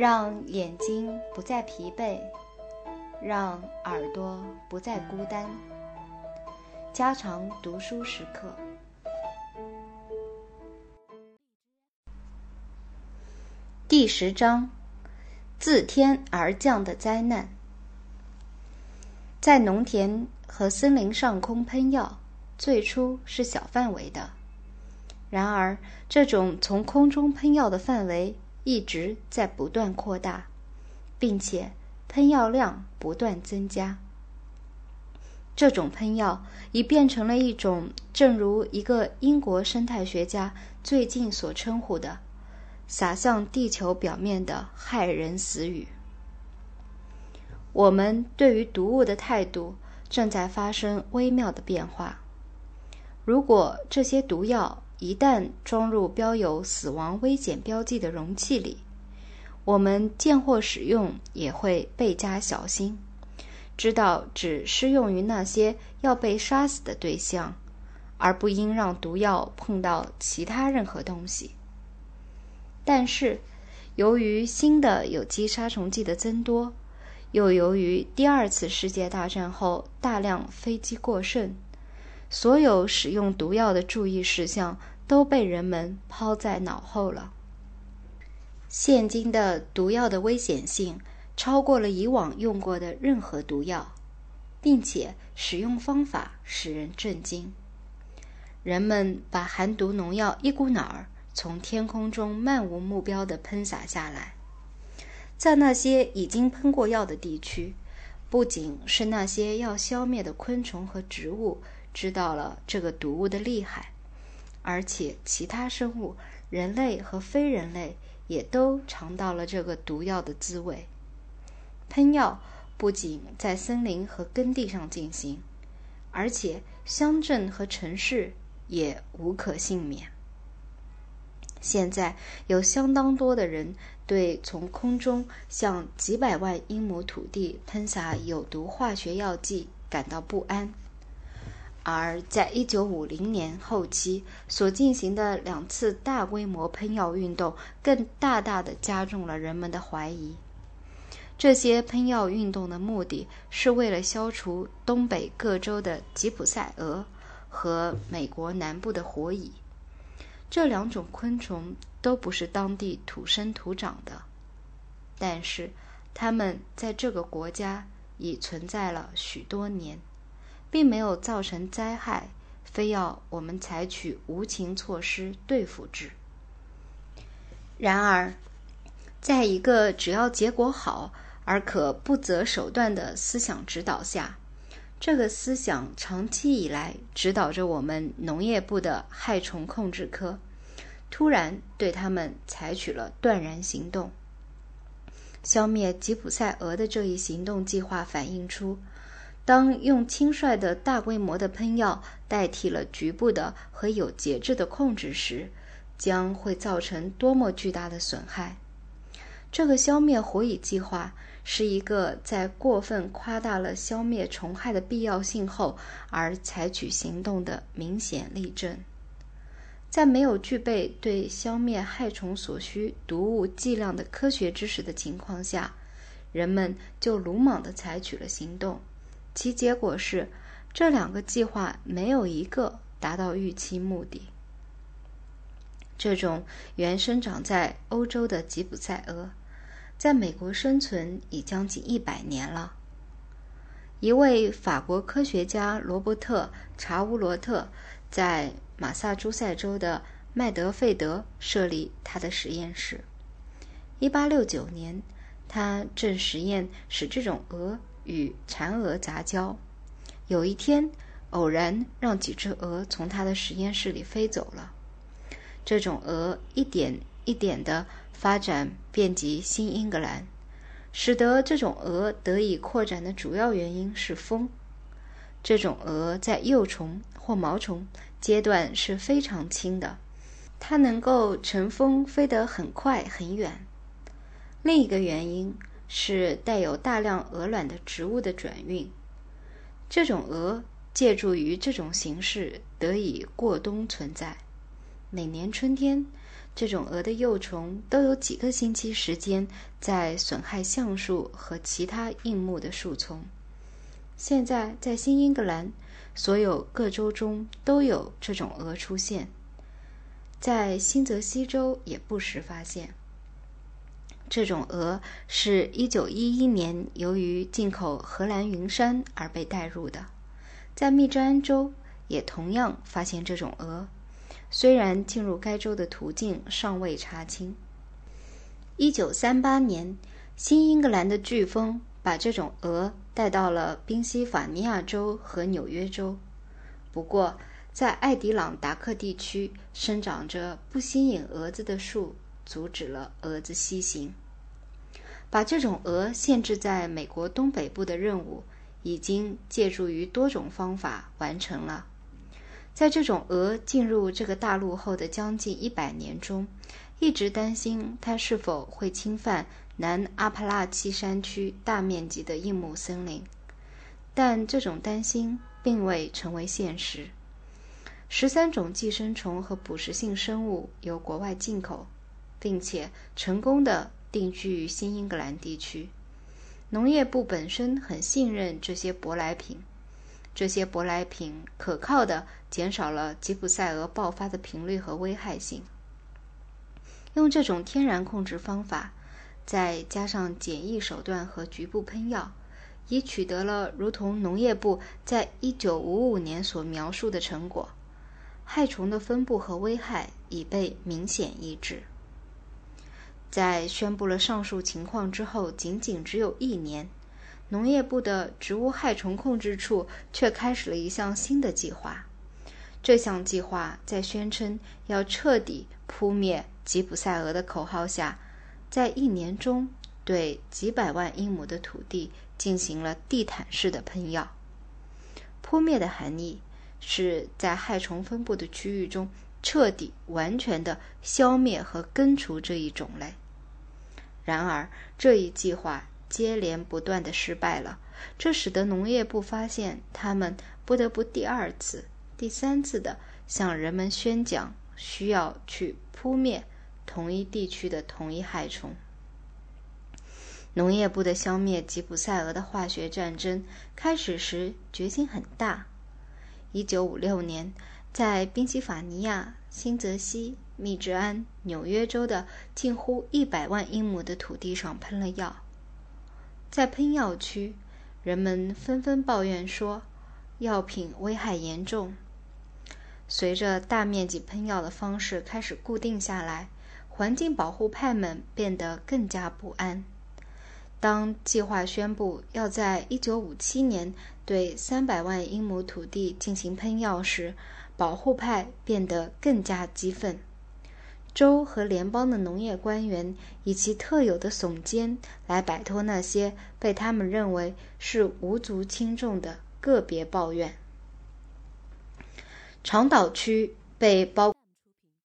让眼睛不再疲惫，让耳朵不再孤单。加长读书时刻。第十章：自天而降的灾难。在农田和森林上空喷药，最初是小范围的。然而，这种从空中喷药的范围一直在不断扩大，并且喷药量不断增加。这种喷药已变成了一种，正如一个英国生态学家最近所称呼的。洒向地球表面的骇人死语。我们对于毒物的态度正在发生微妙的变化。如果这些毒药一旦装入标有死亡危险标记的容器里，我们见货使用也会倍加小心，知道只适用于那些要被杀死的对象，而不应让毒药碰到其他任何东西。但是，由于新的有机杀虫剂的增多，又由于第二次世界大战后大量飞机过剩，所有使用毒药的注意事项都被人们抛在脑后了。现今的毒药的危险性超过了以往用过的任何毒药，并且使用方法使人震惊。人们把含毒农药一股脑儿。从天空中漫无目标地喷洒下来，在那些已经喷过药的地区，不仅是那些要消灭的昆虫和植物知道了这个毒物的厉害，而且其他生物，人类和非人类也都尝到了这个毒药的滋味。喷药不仅在森林和耕地上进行，而且乡镇和城市也无可幸免。现在有相当多的人对从空中向几百万英亩土地喷洒有毒化学药剂感到不安，而在1950年后期所进行的两次大规模喷药运动，更大大的加重了人们的怀疑。这些喷药运动的目的是为了消除东北各州的吉普赛蛾和美国南部的火蚁。这两种昆虫都不是当地土生土长的，但是它们在这个国家已存在了许多年，并没有造成灾害，非要我们采取无情措施对付之。然而，在一个只要结果好而可不择手段的思想指导下，这个思想长期以来指导着我们农业部的害虫控制科，突然对他们采取了断然行动。消灭吉普赛蛾的这一行动计划反映出，当用轻率的大规模的喷药代替了局部的和有节制的控制时，将会造成多么巨大的损害。这个消灭火蚁计划。是一个在过分夸大了消灭虫害的必要性后而采取行动的明显例证。在没有具备对消灭害虫所需毒物剂量的科学知识的情况下，人们就鲁莽地采取了行动，其结果是这两个计划没有一个达到预期目的。这种原生长在欧洲的吉普赛鹅。在美国生存已将近一百年了。一位法国科学家罗伯特·查乌罗特在马萨诸塞州的麦德费德设立他的实验室。1869年，他正实验使这种鹅与蚕蛾杂交。有一天，偶然让几只蛾从他的实验室里飞走了。这种蛾一点一点的。发展遍及新英格兰，使得这种蛾得以扩展的主要原因是风。这种蛾在幼虫或毛虫阶段是非常轻的，它能够乘风飞得很快很远。另一个原因是带有大量鹅卵的植物的转运。这种鹅借助于这种形式得以过冬存在。每年春天。这种鹅的幼虫都有几个星期时间在损害橡树和其他硬木的树丛。现在在新英格兰，所有各州中都有这种鹅出现，在新泽西州也不时发现。这种鹅是一九一一年由于进口荷兰云杉而被带入的，在密芝安州也同样发现这种鹅。虽然进入该州的途径尚未查清。一九三八年，新英格兰的飓风把这种鹅带到了宾夕法尼亚州和纽约州。不过，在艾迪朗达克地区生长着不吸引蛾子的树，阻止了蛾子西行。把这种蛾限制在美国东北部的任务，已经借助于多种方法完成了。在这种蛾进入这个大陆后的将近一百年中，一直担心它是否会侵犯南阿帕拉契山区大面积的硬木森林，但这种担心并未成为现实。十三种寄生虫和捕食性生物由国外进口，并且成功的定居于新英格兰地区。农业部本身很信任这些舶来品。这些舶来品可靠的减少了吉普赛蛾爆发的频率和危害性。用这种天然控制方法，再加上简易手段和局部喷药，已取得了如同农业部在1955年所描述的成果。害虫的分布和危害已被明显抑制。在宣布了上述情况之后，仅仅只有一年。农业部的植物害虫控制处却开始了一项新的计划。这项计划在宣称要彻底扑灭吉普赛蛾的口号下，在一年中对几百万英亩的土地进行了地毯式的喷药。扑灭的含义是在害虫分布的区域中彻底、完全的消灭和根除这一种类。然而，这一计划。接连不断的失败了，这使得农业部发现，他们不得不第二次、第三次的向人们宣讲，需要去扑灭同一地区的同一害虫。农业部的消灭吉普赛蛾的化学战争开始时决心很大。一九五六年，在宾夕法尼亚、新泽西、密治安、纽约州的近乎一百万英亩的土地上喷了药。在喷药区，人们纷纷抱怨说，药品危害严重。随着大面积喷药的方式开始固定下来，环境保护派们变得更加不安。当计划宣布要在1957年对300万英亩土地进行喷药时，保护派变得更加激愤。州和联邦的农业官员以其特有的耸肩来摆脱那些被他们认为是无足轻重的个别抱怨。长岛区被包。